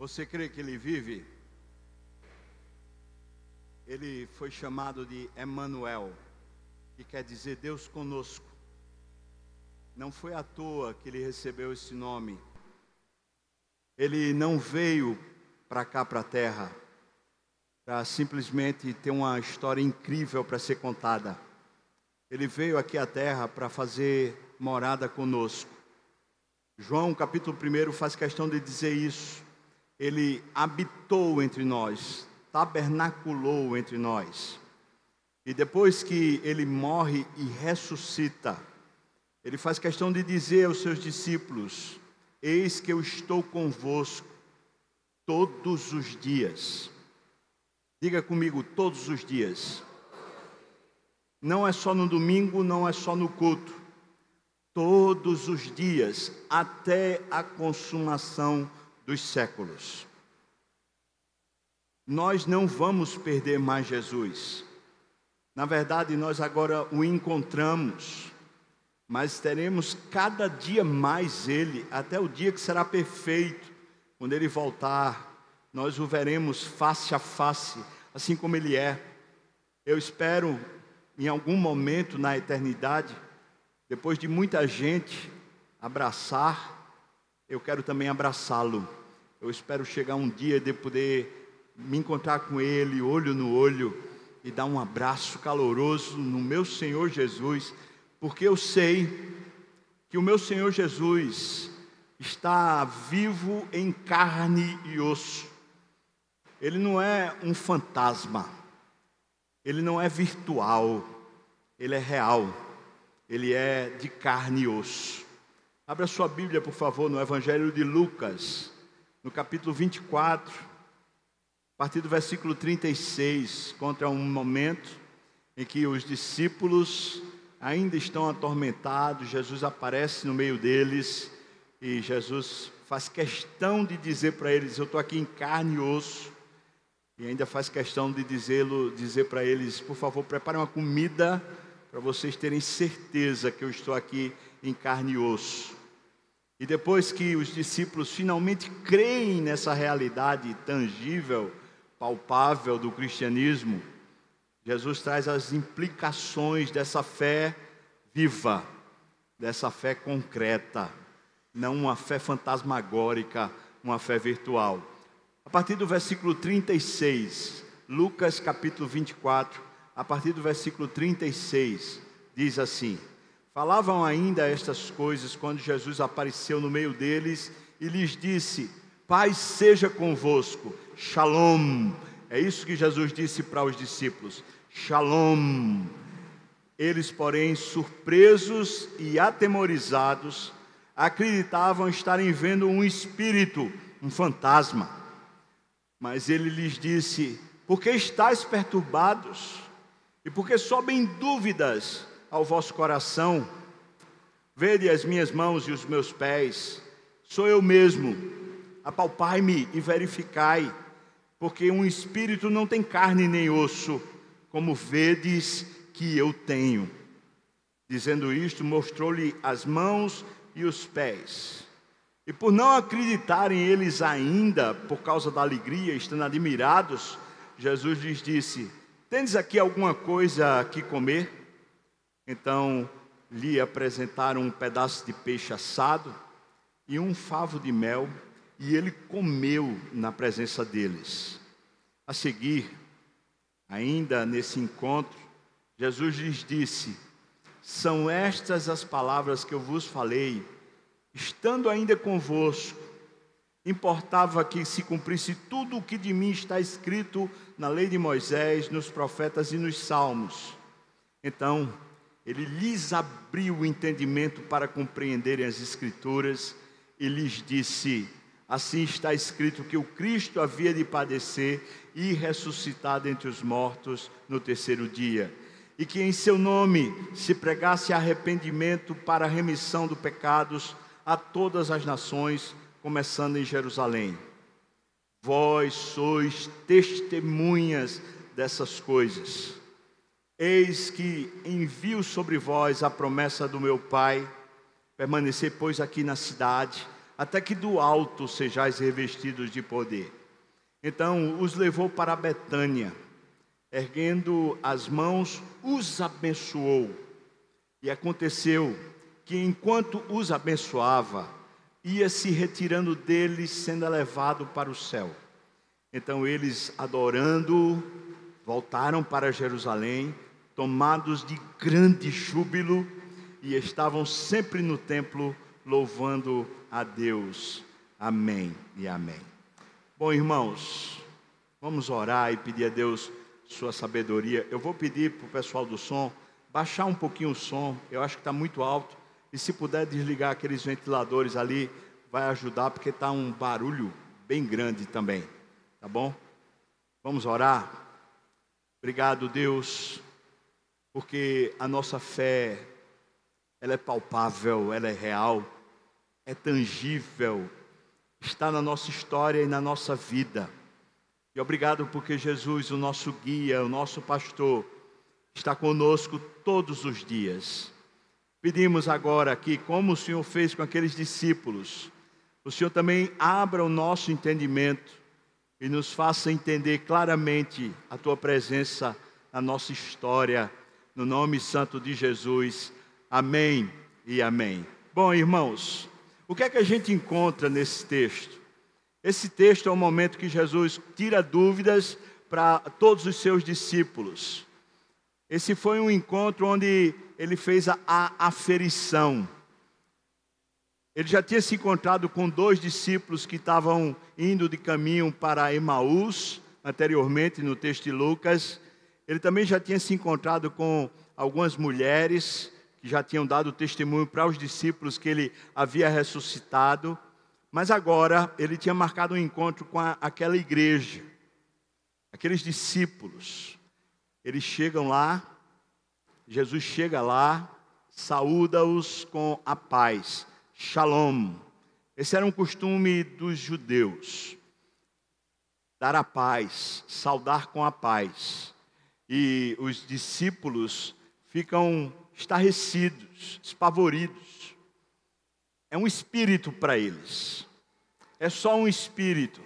Você crê que ele vive? Ele foi chamado de Emmanuel, que quer dizer Deus conosco. Não foi à toa que ele recebeu esse nome. Ele não veio para cá, para a terra, para simplesmente ter uma história incrível para ser contada. Ele veio aqui à terra para fazer morada conosco. João, capítulo 1, faz questão de dizer isso. Ele habitou entre nós, tabernaculou entre nós. E depois que ele morre e ressuscita, ele faz questão de dizer aos seus discípulos: Eis que eu estou convosco todos os dias. Diga comigo, todos os dias. Não é só no domingo, não é só no culto. Todos os dias, até a consumação dos séculos. Nós não vamos perder mais Jesus. Na verdade, nós agora o encontramos, mas teremos cada dia mais Ele, até o dia que será perfeito, quando Ele voltar, nós o veremos face a face, assim como Ele é. Eu espero, em algum momento na eternidade, depois de muita gente abraçar, eu quero também abraçá-lo. Eu espero chegar um dia de poder me encontrar com Ele, olho no olho, e dar um abraço caloroso no meu Senhor Jesus, porque eu sei que o meu Senhor Jesus está vivo em carne e osso. Ele não é um fantasma, ele não é virtual, ele é real ele é de carne e osso. Abra sua Bíblia, por favor, no Evangelho de Lucas, no capítulo 24, a partir do versículo 36, contra um momento em que os discípulos ainda estão atormentados, Jesus aparece no meio deles e Jesus faz questão de dizer para eles: Eu estou aqui em carne e osso. E ainda faz questão de dizê-lo, dizer para eles, por favor, prepare uma comida para vocês terem certeza que eu estou aqui em carne e osso. E depois que os discípulos finalmente creem nessa realidade tangível, palpável do cristianismo, Jesus traz as implicações dessa fé viva, dessa fé concreta, não uma fé fantasmagórica, uma fé virtual. A partir do versículo 36, Lucas capítulo 24, a partir do versículo 36, diz assim: Falavam ainda estas coisas quando Jesus apareceu no meio deles e lhes disse: Paz seja convosco, Shalom. É isso que Jesus disse para os discípulos: Shalom. Eles, porém, surpresos e atemorizados, acreditavam estarem vendo um espírito, um fantasma. Mas ele lhes disse: Por que estáis perturbados? E porque sobem dúvidas ao vosso coração, vede as minhas mãos e os meus pés, sou eu mesmo, apalpai-me e verificai, porque um espírito não tem carne nem osso, como vedes que eu tenho. Dizendo isto, mostrou-lhe as mãos e os pés. E por não acreditarem eles ainda, por causa da alegria, estando admirados, Jesus lhes disse: Tendes aqui alguma coisa que comer? Então lhe apresentaram um pedaço de peixe assado e um favo de mel, e ele comeu na presença deles. A seguir, ainda nesse encontro, Jesus lhes disse: São estas as palavras que eu vos falei, estando ainda convosco Importava que se cumprisse tudo o que de mim está escrito na lei de Moisés, nos profetas e nos salmos. Então, ele lhes abriu o entendimento para compreenderem as Escrituras e lhes disse: Assim está escrito que o Cristo havia de padecer e ressuscitar dentre os mortos no terceiro dia, e que em seu nome se pregasse arrependimento para a remissão dos pecados a todas as nações começando em Jerusalém. Vós sois testemunhas dessas coisas. Eis que envio sobre vós a promessa do meu Pai. Permanecer, pois, aqui na cidade, até que do alto sejais revestidos de poder. Então os levou para Betânia, erguendo as mãos, os abençoou. E aconteceu que enquanto os abençoava, ia se retirando deles, sendo levado para o céu. Então eles, adorando, voltaram para Jerusalém, tomados de grande júbilo, e estavam sempre no templo louvando a Deus. Amém e amém. Bom, irmãos, vamos orar e pedir a Deus sua sabedoria. Eu vou pedir para o pessoal do som baixar um pouquinho o som, eu acho que está muito alto. E se puder desligar aqueles ventiladores ali, vai ajudar, porque está um barulho bem grande também. Tá bom? Vamos orar. Obrigado, Deus, porque a nossa fé, ela é palpável, ela é real, é tangível, está na nossa história e na nossa vida. E obrigado porque Jesus, o nosso guia, o nosso pastor, está conosco todos os dias. Pedimos agora aqui, como o Senhor fez com aqueles discípulos, o Senhor também abra o nosso entendimento e nos faça entender claramente a tua presença na nossa história, no nome santo de Jesus. Amém e amém. Bom, irmãos, o que é que a gente encontra nesse texto? Esse texto é o momento que Jesus tira dúvidas para todos os seus discípulos. Esse foi um encontro onde ele fez a, a aferição. Ele já tinha se encontrado com dois discípulos que estavam indo de caminho para Emaús, anteriormente no texto de Lucas. Ele também já tinha se encontrado com algumas mulheres que já tinham dado testemunho para os discípulos que ele havia ressuscitado. Mas agora ele tinha marcado um encontro com a, aquela igreja, aqueles discípulos. Eles chegam lá, Jesus chega lá, saúda-os com a paz. Shalom. Esse era um costume dos judeus. Dar a paz, saudar com a paz. E os discípulos ficam estarrecidos, espavoridos. É um espírito para eles. É só um espírito.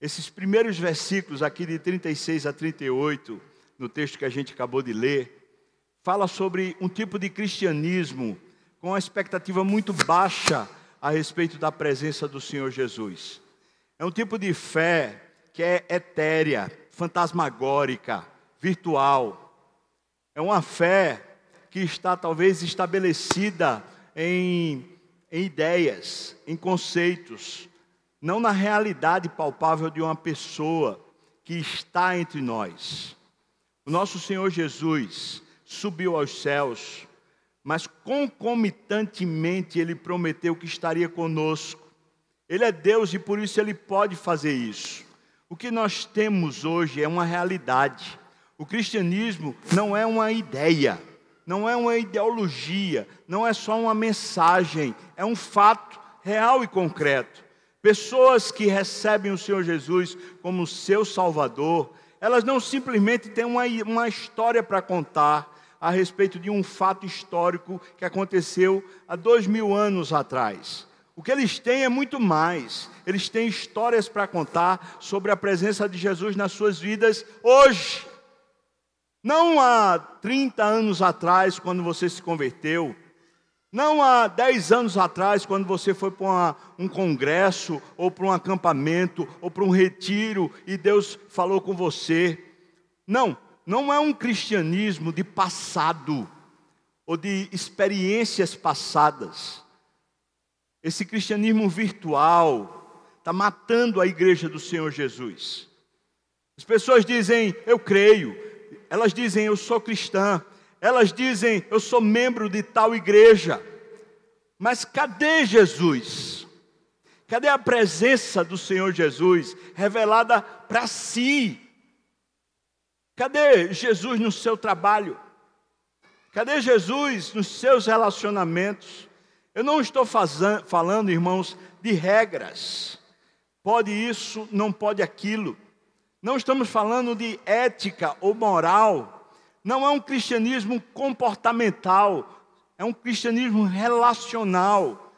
Esses primeiros versículos aqui de 36 a 38, no texto que a gente acabou de ler, fala sobre um tipo de cristianismo com uma expectativa muito baixa a respeito da presença do Senhor Jesus. É um tipo de fé que é etérea, fantasmagórica, virtual. É uma fé que está talvez estabelecida em, em ideias, em conceitos, não na realidade palpável de uma pessoa que está entre nós. O nosso Senhor Jesus subiu aos céus mas concomitantemente ele prometeu que estaria conosco. Ele é Deus e por isso ele pode fazer isso. O que nós temos hoje é uma realidade. O cristianismo não é uma ideia, não é uma ideologia, não é só uma mensagem, é um fato real e concreto. Pessoas que recebem o Senhor Jesus como seu Salvador, elas não simplesmente têm uma, uma história para contar, a respeito de um fato histórico que aconteceu há dois mil anos atrás. O que eles têm é muito mais. Eles têm histórias para contar sobre a presença de Jesus nas suas vidas hoje. Não há 30 anos atrás, quando você se converteu. Não há 10 anos atrás, quando você foi para um congresso, ou para um acampamento, ou para um retiro, e Deus falou com você. Não, não é um cristianismo de passado ou de experiências passadas. Esse cristianismo virtual está matando a igreja do Senhor Jesus. As pessoas dizem, eu creio. Elas dizem, eu sou cristã. Elas dizem, eu sou membro de tal igreja. Mas cadê Jesus? Cadê a presença do Senhor Jesus revelada para si? Cadê Jesus no seu trabalho? Cadê Jesus nos seus relacionamentos? Eu não estou fazendo, falando, irmãos, de regras. Pode isso, não pode aquilo. Não estamos falando de ética ou moral. Não é um cristianismo comportamental. É um cristianismo relacional.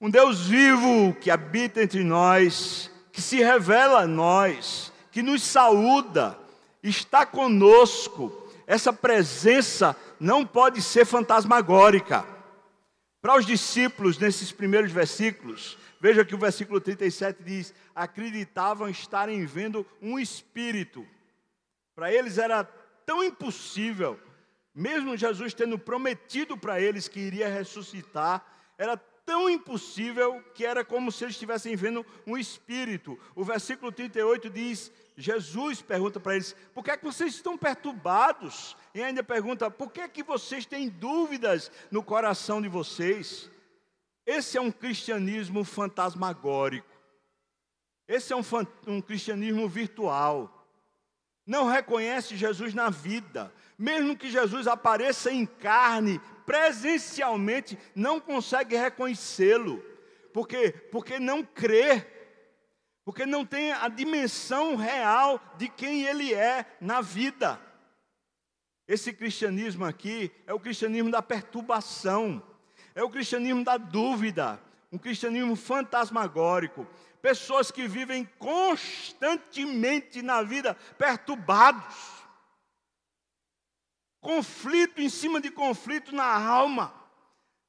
Um Deus vivo que habita entre nós, que se revela a nós, que nos saúda, está conosco. Essa presença não pode ser fantasmagórica. Para os discípulos, nesses primeiros versículos, veja que o versículo 37 diz: acreditavam estarem vendo um espírito. Para eles era tão impossível, mesmo Jesus tendo prometido para eles que iria ressuscitar, era tão impossível que era como se eles estivessem vendo um espírito. O versículo 38 diz: Jesus pergunta para eles: por que é que vocês estão perturbados? E ainda pergunta: por que é que vocês têm dúvidas no coração de vocês? Esse é um cristianismo fantasmagórico. Esse é um, um cristianismo virtual. Não reconhece Jesus na vida, mesmo que Jesus apareça em carne, presencialmente, não consegue reconhecê-lo. Por quê? Porque não crê, porque não tem a dimensão real de quem ele é na vida. Esse cristianismo aqui é o cristianismo da perturbação, é o cristianismo da dúvida, um cristianismo fantasmagórico. Pessoas que vivem constantemente na vida perturbados conflito em cima de conflito na alma.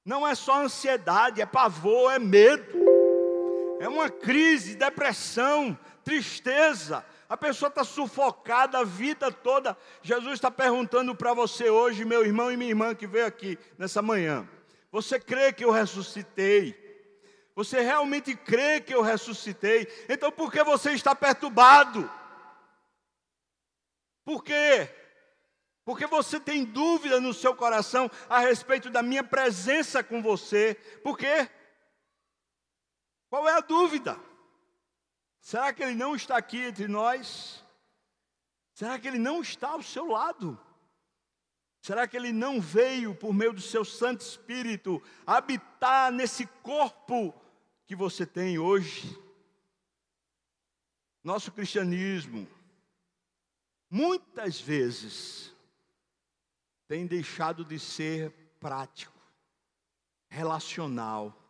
Não é só ansiedade, é pavor, é medo. É uma crise, depressão, tristeza. A pessoa está sufocada a vida toda. Jesus está perguntando para você hoje, meu irmão e minha irmã que veio aqui nessa manhã. Você crê que eu ressuscitei? Você realmente crê que eu ressuscitei? Então por que você está perturbado? Por quê? Porque você tem dúvida no seu coração a respeito da minha presença com você. Por quê? Qual é a dúvida? Será que ele não está aqui entre nós? Será que ele não está ao seu lado? Será que ele não veio por meio do seu Santo Espírito habitar nesse corpo que você tem hoje? Nosso cristianismo, muitas vezes, tem deixado de ser prático, relacional.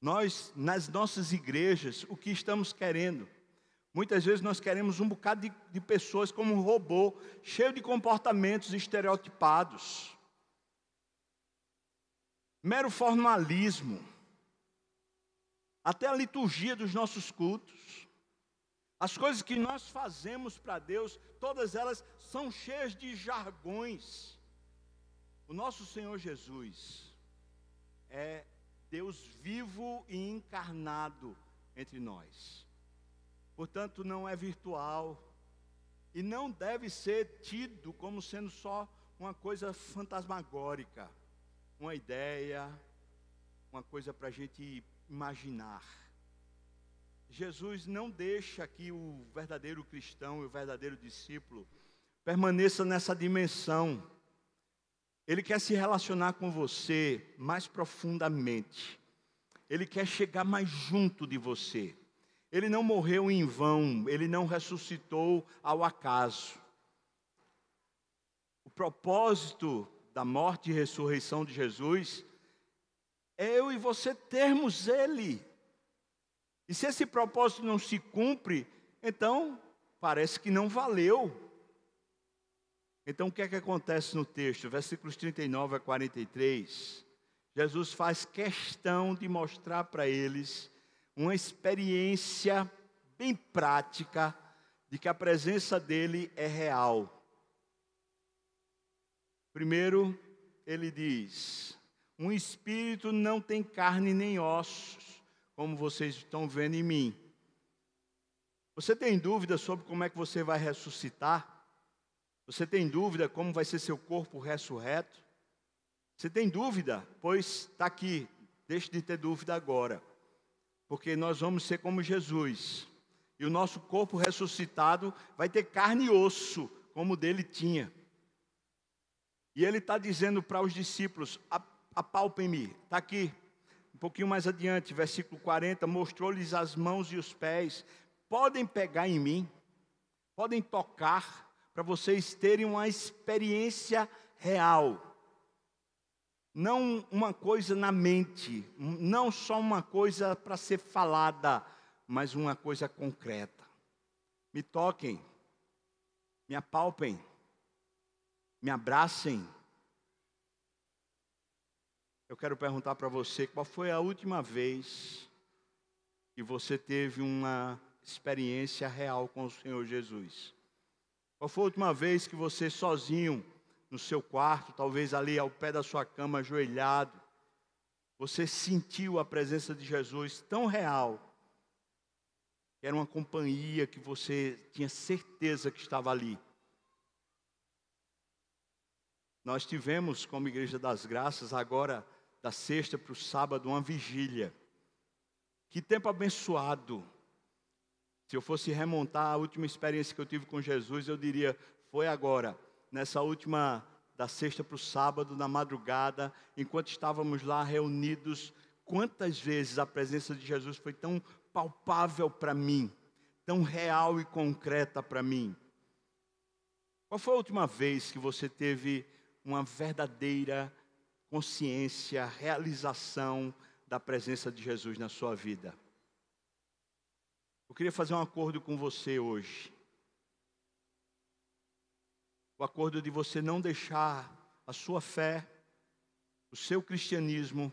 Nós, nas nossas igrejas, o que estamos querendo? Muitas vezes nós queremos um bocado de, de pessoas como um robô, cheio de comportamentos estereotipados. Mero formalismo. Até a liturgia dos nossos cultos. As coisas que nós fazemos para Deus, todas elas são cheias de jargões. O nosso Senhor Jesus é Deus vivo e encarnado entre nós. Portanto, não é virtual e não deve ser tido como sendo só uma coisa fantasmagórica, uma ideia, uma coisa para a gente imaginar. Jesus não deixa que o verdadeiro cristão e o verdadeiro discípulo permaneça nessa dimensão. Ele quer se relacionar com você mais profundamente. Ele quer chegar mais junto de você. Ele não morreu em vão, ele não ressuscitou ao acaso. O propósito da morte e ressurreição de Jesus é eu e você termos ele e se esse propósito não se cumpre, então parece que não valeu. Então o que é que acontece no texto? Versículos 39 a 43. Jesus faz questão de mostrar para eles uma experiência bem prática de que a presença dele é real. Primeiro, ele diz: um espírito não tem carne nem ossos como vocês estão vendo em mim. Você tem dúvida sobre como é que você vai ressuscitar? Você tem dúvida como vai ser seu corpo ressurreto? Você tem dúvida? Pois está aqui, deixe de ter dúvida agora. Porque nós vamos ser como Jesus. E o nosso corpo ressuscitado vai ter carne e osso, como o dele tinha. E ele está dizendo para os discípulos: apalpem-me, está aqui, um pouquinho mais adiante, versículo 40, mostrou-lhes as mãos e os pés. Podem pegar em mim, podem tocar, para vocês terem uma experiência real. não uma coisa na mente, não só uma coisa para ser falada, mas uma coisa concreta. Me toquem, me apalpem, me abracem. Eu quero perguntar para você qual foi a última vez que você teve uma experiência real com o Senhor Jesus? Qual foi a última vez que você sozinho no seu quarto, talvez ali ao pé da sua cama, ajoelhado, você sentiu a presença de Jesus tão real, que era uma companhia que você tinha certeza que estava ali. Nós tivemos, como Igreja das Graças, agora da sexta para o sábado, uma vigília. Que tempo abençoado! Se eu fosse remontar a última experiência que eu tive com Jesus, eu diria: foi agora nessa última da sexta para o sábado, na madrugada, enquanto estávamos lá reunidos, quantas vezes a presença de Jesus foi tão palpável para mim, tão real e concreta para mim. Qual foi a última vez que você teve uma verdadeira consciência, realização da presença de Jesus na sua vida? Eu queria fazer um acordo com você hoje o acordo de você não deixar a sua fé, o seu cristianismo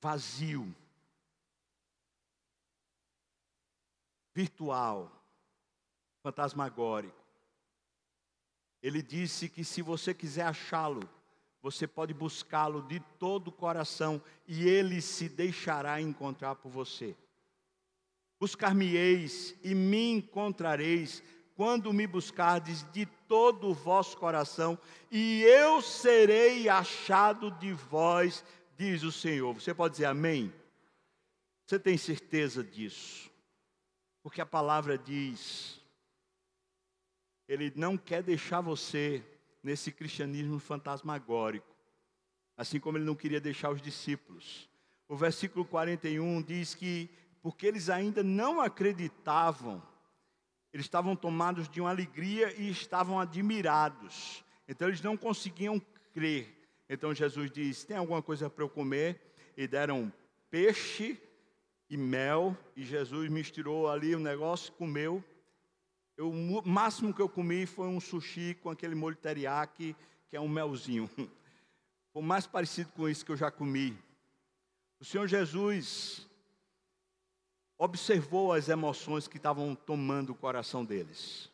vazio, virtual, fantasmagórico. Ele disse que se você quiser achá-lo, você pode buscá-lo de todo o coração e ele se deixará encontrar por você. Buscar-me-eis e me encontrareis quando me buscardes de todo o vosso coração, e eu serei achado de vós, diz o Senhor. Você pode dizer amém? Você tem certeza disso? Porque a palavra diz, Ele não quer deixar você nesse cristianismo fantasmagórico, assim como Ele não queria deixar os discípulos. O versículo 41 diz que, porque eles ainda não acreditavam, eles estavam tomados de uma alegria e estavam admirados. Então eles não conseguiam crer. Então Jesus disse: Tem alguma coisa para eu comer? E deram peixe e mel. E Jesus misturou ali o negócio, comeu. Eu, o máximo que eu comi foi um sushi com aquele molho teriyaki, que é um melzinho. Foi o mais parecido com isso que eu já comi. O Senhor Jesus observou as emoções que estavam tomando o coração deles.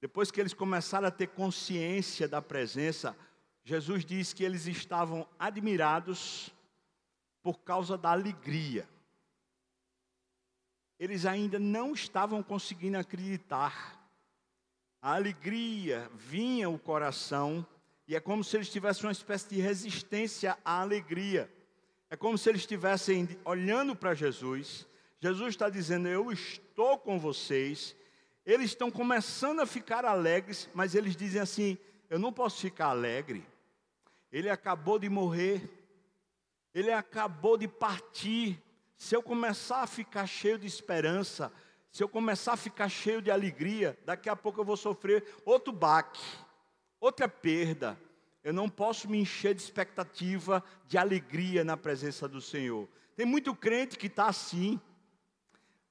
Depois que eles começaram a ter consciência da presença, Jesus diz que eles estavam admirados por causa da alegria. Eles ainda não estavam conseguindo acreditar. A alegria vinha o coração e é como se eles tivessem uma espécie de resistência à alegria. É como se eles estivessem olhando para Jesus. Jesus está dizendo: Eu estou com vocês. Eles estão começando a ficar alegres, mas eles dizem assim: Eu não posso ficar alegre. Ele acabou de morrer. Ele acabou de partir. Se eu começar a ficar cheio de esperança, se eu começar a ficar cheio de alegria, daqui a pouco eu vou sofrer outro baque, outra perda, eu não posso me encher de expectativa, de alegria na presença do Senhor. Tem muito crente que está assim.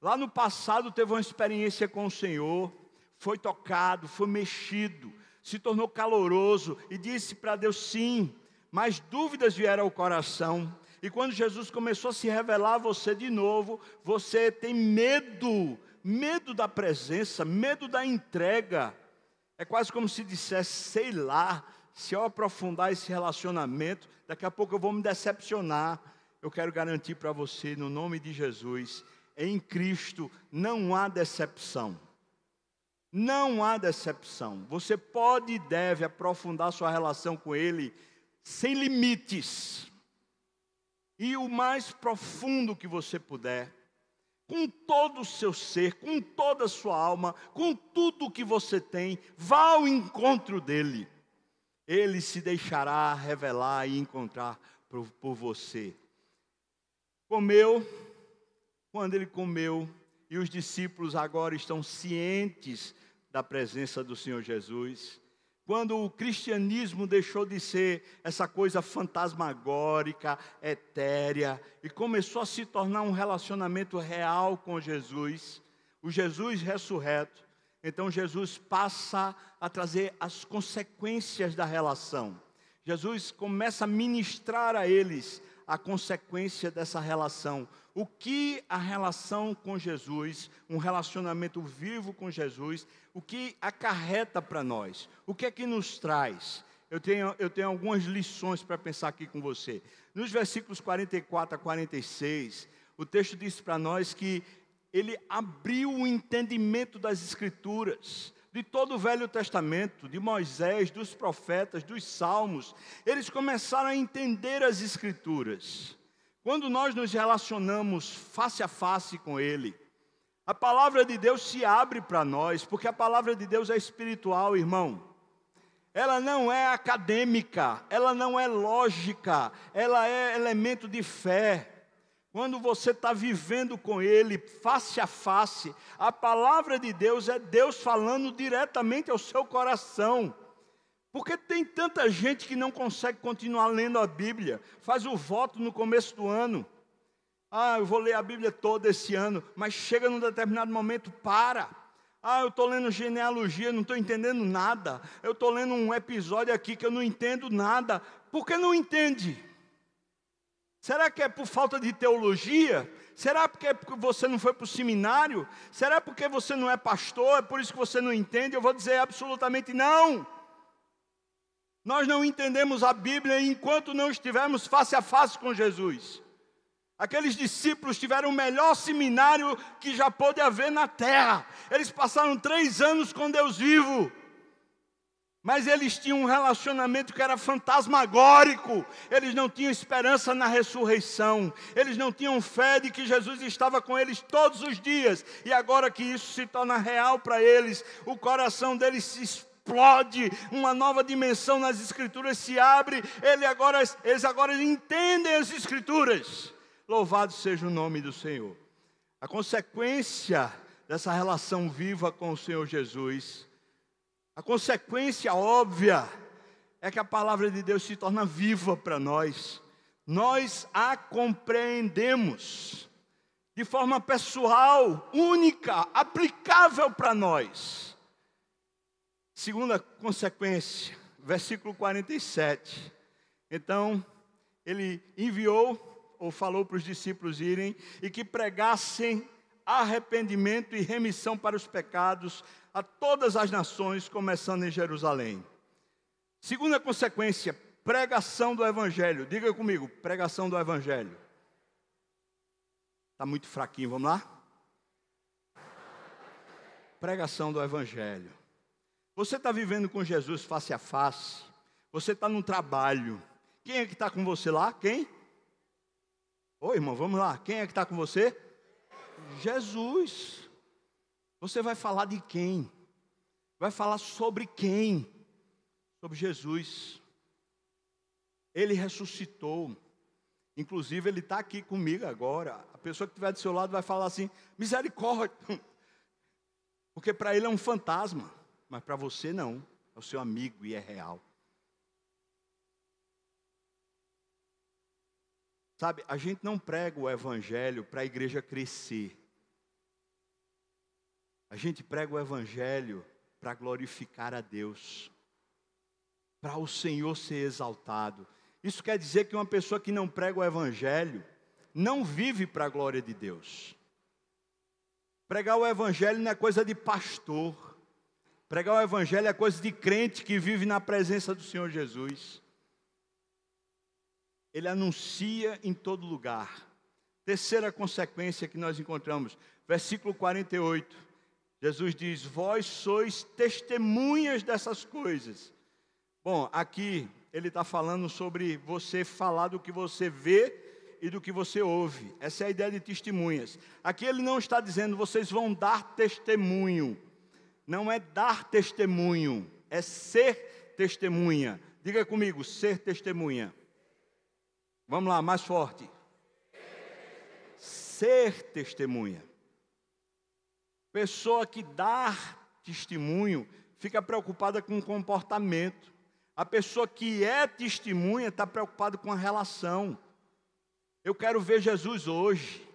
Lá no passado teve uma experiência com o Senhor, foi tocado, foi mexido, se tornou caloroso e disse para Deus sim, mas dúvidas vieram ao coração. E quando Jesus começou a se revelar a você de novo, você tem medo, medo da presença, medo da entrega. É quase como se dissesse, sei lá, se eu aprofundar esse relacionamento, daqui a pouco eu vou me decepcionar. Eu quero garantir para você, no nome de Jesus, em Cristo não há decepção. Não há decepção. Você pode e deve aprofundar sua relação com Ele sem limites. E o mais profundo que você puder, com todo o seu ser, com toda a sua alma, com tudo o que você tem, vá ao encontro dEle ele se deixará revelar e encontrar por, por você. Comeu, quando ele comeu, e os discípulos agora estão cientes da presença do Senhor Jesus. quando o cristianismo deixou de ser essa coisa fantasmagórica, etérea, e começou a se tornar um relacionamento real com Jesus, o Jesus ressurreto, então Jesus passa a trazer as consequências da relação. Jesus começa a ministrar a eles a consequência dessa relação. O que a relação com Jesus, um relacionamento vivo com Jesus, o que acarreta para nós? O que é que nos traz? Eu tenho, eu tenho algumas lições para pensar aqui com você. Nos versículos 44 a 46, o texto diz para nós que ele abriu o entendimento das Escrituras de todo o Velho Testamento, de Moisés, dos profetas, dos salmos, eles começaram a entender as Escrituras. Quando nós nos relacionamos face a face com Ele, a palavra de Deus se abre para nós, porque a palavra de Deus é espiritual, irmão. Ela não é acadêmica, ela não é lógica, ela é elemento de fé. Quando você está vivendo com Ele face a face, a palavra de Deus é Deus falando diretamente ao seu coração. Porque tem tanta gente que não consegue continuar lendo a Bíblia, faz o voto no começo do ano. Ah, eu vou ler a Bíblia toda esse ano, mas chega num determinado momento, para. Ah, eu estou lendo genealogia, não estou entendendo nada. Eu estou lendo um episódio aqui que eu não entendo nada. Por que não entende? Será que é por falta de teologia? Será porque é porque você não foi para o seminário? Será porque você não é pastor? É por isso que você não entende? Eu vou dizer absolutamente não. Nós não entendemos a Bíblia enquanto não estivermos face a face com Jesus. Aqueles discípulos tiveram o melhor seminário que já pôde haver na terra. Eles passaram três anos com Deus vivo. Mas eles tinham um relacionamento que era fantasmagórico. Eles não tinham esperança na ressurreição. Eles não tinham fé de que Jesus estava com eles todos os dias. E agora que isso se torna real para eles, o coração deles se explode, uma nova dimensão nas escrituras se abre. Ele agora, eles agora entendem as escrituras. Louvado seja o nome do Senhor. A consequência dessa relação viva com o Senhor Jesus a consequência óbvia é que a palavra de Deus se torna viva para nós. Nós a compreendemos de forma pessoal, única, aplicável para nós. Segunda consequência, versículo 47. Então, ele enviou ou falou para os discípulos irem e que pregassem arrependimento e remissão para os pecados a todas as nações, começando em Jerusalém. Segunda consequência, pregação do Evangelho. Diga comigo, pregação do Evangelho. Está muito fraquinho, vamos lá? Pregação do Evangelho. Você está vivendo com Jesus face a face. Você está no trabalho. Quem é que está com você lá? Quem? Oi, irmão, vamos lá. Quem é que está com você? Jesus. Você vai falar de quem? Vai falar sobre quem? Sobre Jesus. Ele ressuscitou. Inclusive, ele está aqui comigo agora. A pessoa que estiver do seu lado vai falar assim: misericórdia. Porque para ele é um fantasma, mas para você não. É o seu amigo e é real. Sabe, a gente não prega o evangelho para a igreja crescer. A gente prega o Evangelho para glorificar a Deus, para o Senhor ser exaltado. Isso quer dizer que uma pessoa que não prega o Evangelho não vive para a glória de Deus. Pregar o Evangelho não é coisa de pastor. Pregar o Evangelho é coisa de crente que vive na presença do Senhor Jesus. Ele anuncia em todo lugar. Terceira consequência que nós encontramos, versículo 48. Jesus diz: Vós sois testemunhas dessas coisas. Bom, aqui ele está falando sobre você falar do que você vê e do que você ouve. Essa é a ideia de testemunhas. Aqui ele não está dizendo vocês vão dar testemunho. Não é dar testemunho, é ser testemunha. Diga comigo, ser testemunha. Vamos lá, mais forte. Ser testemunha. Pessoa que dá testemunho fica preocupada com o comportamento. A pessoa que é testemunha está preocupada com a relação. Eu quero ver Jesus hoje.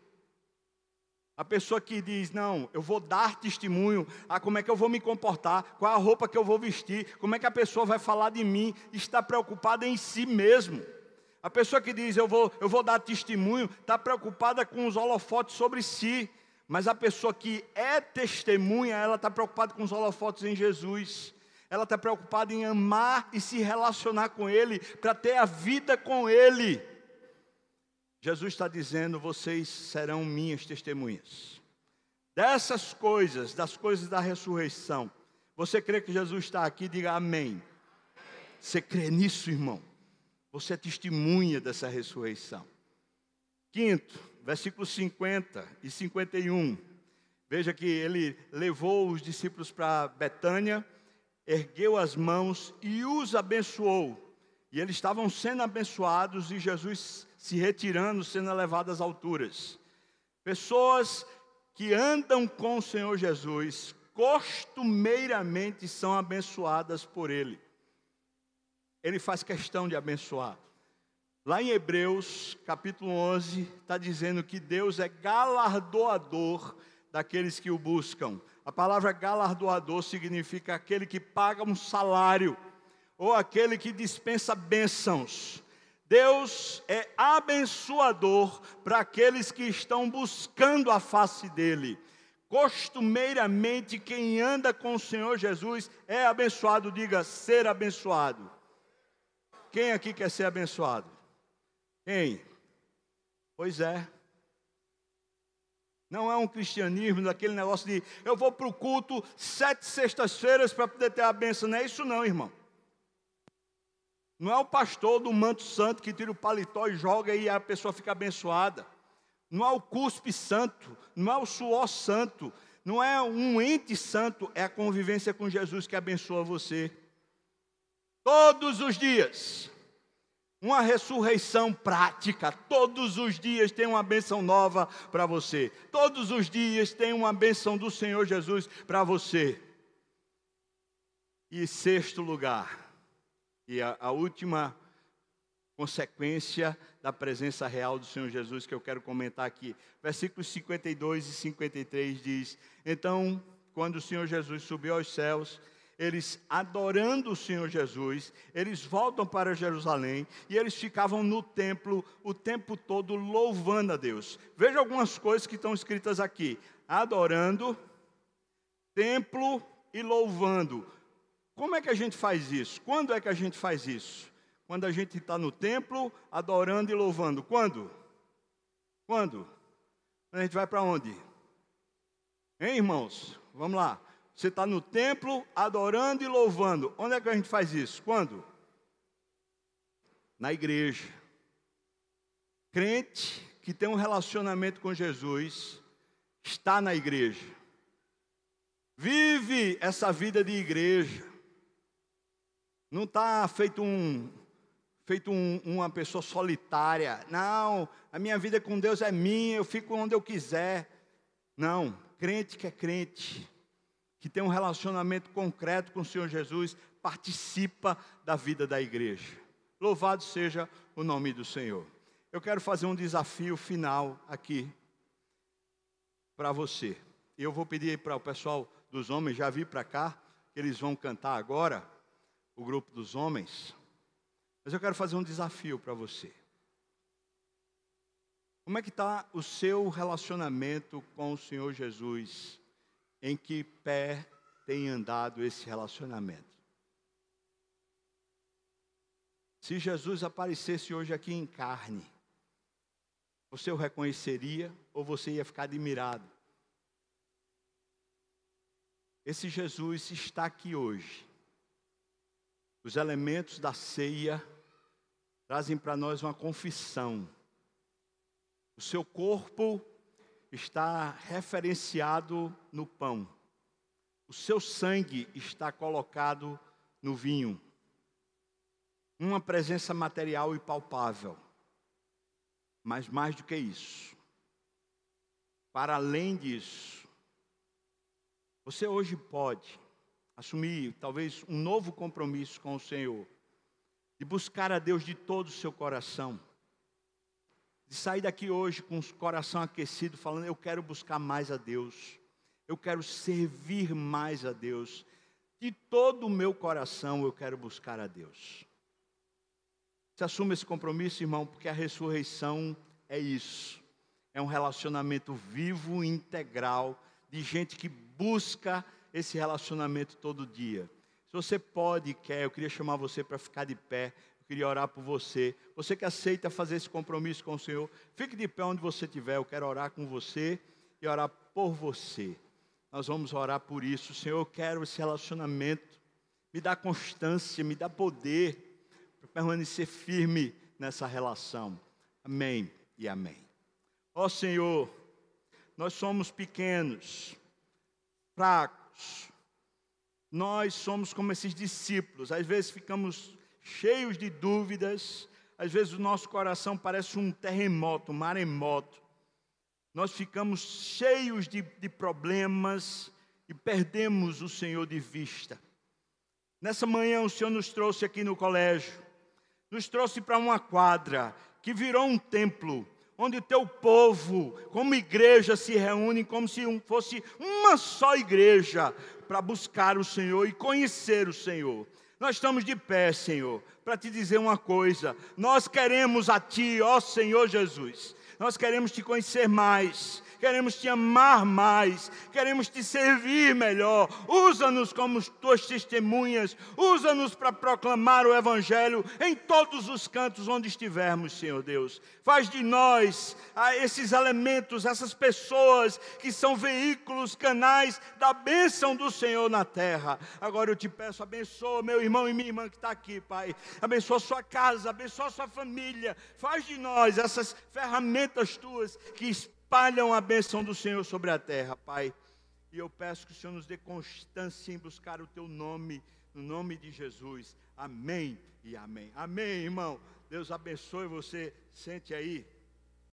A pessoa que diz, não, eu vou dar testemunho, ah, como é que eu vou me comportar, qual a roupa que eu vou vestir, como é que a pessoa vai falar de mim, está preocupada em si mesmo. A pessoa que diz, eu vou, eu vou dar testemunho, está preocupada com os holofotes sobre si. Mas a pessoa que é testemunha, ela está preocupada com os holofotes em Jesus. Ela está preocupada em amar e se relacionar com Ele, para ter a vida com Ele. Jesus está dizendo: vocês serão minhas testemunhas. Dessas coisas, das coisas da ressurreição. Você crê que Jesus está aqui? Diga amém. Você crê nisso, irmão? Você é testemunha dessa ressurreição. Quinto, versículos 50 e 51. Veja que ele levou os discípulos para Betânia, ergueu as mãos e os abençoou. E eles estavam sendo abençoados e Jesus se retirando, sendo levado às alturas. Pessoas que andam com o Senhor Jesus costumeiramente são abençoadas por Ele. Ele faz questão de abençoar. Lá em Hebreus, capítulo 11, está dizendo que Deus é galardoador daqueles que o buscam. A palavra galardoador significa aquele que paga um salário, ou aquele que dispensa bênçãos. Deus é abençoador para aqueles que estão buscando a face dEle. Costumeiramente, quem anda com o Senhor Jesus é abençoado, diga ser abençoado. Quem aqui quer ser abençoado? Quem? Pois é. Não é um cristianismo daquele negócio de eu vou para o culto sete sextas-feiras para poder ter a benção. Não é isso não, irmão. Não é o pastor do manto santo que tira o paletó e joga e a pessoa fica abençoada. Não é o cuspe santo, não é o suor santo, não é um ente santo, é a convivência com Jesus que abençoa você. Todos os dias uma ressurreição prática. Todos os dias tem uma benção nova para você. Todos os dias tem uma benção do Senhor Jesus para você. E sexto lugar, e a, a última consequência da presença real do Senhor Jesus que eu quero comentar aqui. Versículos 52 e 53 diz: Então, quando o Senhor Jesus subiu aos céus, eles adorando o Senhor Jesus, eles voltam para Jerusalém e eles ficavam no templo o tempo todo louvando a Deus. Veja algumas coisas que estão escritas aqui: adorando, templo e louvando. Como é que a gente faz isso? Quando é que a gente faz isso? Quando a gente está no templo, adorando e louvando. Quando? Quando? A gente vai para onde? Hein, irmãos? Vamos lá. Você está no templo adorando e louvando. Onde é que a gente faz isso? Quando? Na igreja. Crente que tem um relacionamento com Jesus está na igreja. Vive essa vida de igreja. Não está feito um feito um, uma pessoa solitária. Não, a minha vida com Deus é minha, eu fico onde eu quiser. Não, crente que é crente que tem um relacionamento concreto com o Senhor Jesus, participa da vida da igreja. Louvado seja o nome do Senhor. Eu quero fazer um desafio final aqui para você. Eu vou pedir para o pessoal dos homens já vir para cá, que eles vão cantar agora, o grupo dos homens. Mas eu quero fazer um desafio para você. Como é que está o seu relacionamento com o Senhor Jesus? Em que pé tem andado esse relacionamento. Se Jesus aparecesse hoje aqui em carne, você o reconheceria ou você ia ficar admirado? Esse Jesus está aqui hoje. Os elementos da ceia trazem para nós uma confissão. O seu corpo está referenciado no pão. O seu sangue está colocado no vinho. Uma presença material e palpável. Mas mais do que isso, para além disso, você hoje pode assumir talvez um novo compromisso com o Senhor, de buscar a Deus de todo o seu coração, de sair daqui hoje com o coração aquecido, falando: Eu quero buscar mais a Deus, eu quero servir mais a Deus, de todo o meu coração eu quero buscar a Deus. Você assume esse compromisso, irmão, porque a ressurreição é isso. É um relacionamento vivo, integral, de gente que busca esse relacionamento todo dia. Se você pode quer, eu queria chamar você para ficar de pé. Eu queria orar por você. Você que aceita fazer esse compromisso com o Senhor, fique de pé onde você estiver. Eu quero orar com você e orar por você. Nós vamos orar por isso. Senhor, eu quero esse relacionamento. Me dá constância, me dá poder para permanecer firme nessa relação. Amém e amém. Ó Senhor, nós somos pequenos, fracos nós somos como esses discípulos, às vezes ficamos cheios de dúvidas, às vezes o nosso coração parece um terremoto, um maremoto. Nós ficamos cheios de, de problemas e perdemos o Senhor de vista. Nessa manhã o Senhor nos trouxe aqui no colégio, nos trouxe para uma quadra que virou um templo, onde o teu povo, como igreja, se reúne como se fosse uma só igreja para buscar o Senhor e conhecer o Senhor. Nós estamos de pé, Senhor, para te dizer uma coisa: nós queremos a Ti, ó Senhor Jesus, nós queremos te conhecer mais, queremos te amar mais, queremos te servir melhor. Usa-nos como tuas testemunhas, usa-nos para proclamar o Evangelho em todos os cantos onde estivermos, Senhor Deus. Faz de nós ah, esses elementos, essas pessoas que são veículos, canais da bênção do Senhor na terra. Agora eu te peço, abençoa meu irmão e minha irmã que está aqui, Pai. Abençoa sua casa, abençoa sua família. Faz de nós essas ferramentas tuas que espalham a bênção do Senhor sobre a terra, Pai. E eu peço que o Senhor nos dê constância em buscar o teu nome, no nome de Jesus. Amém e amém. Amém, irmão. Deus abençoe você. Sente aí.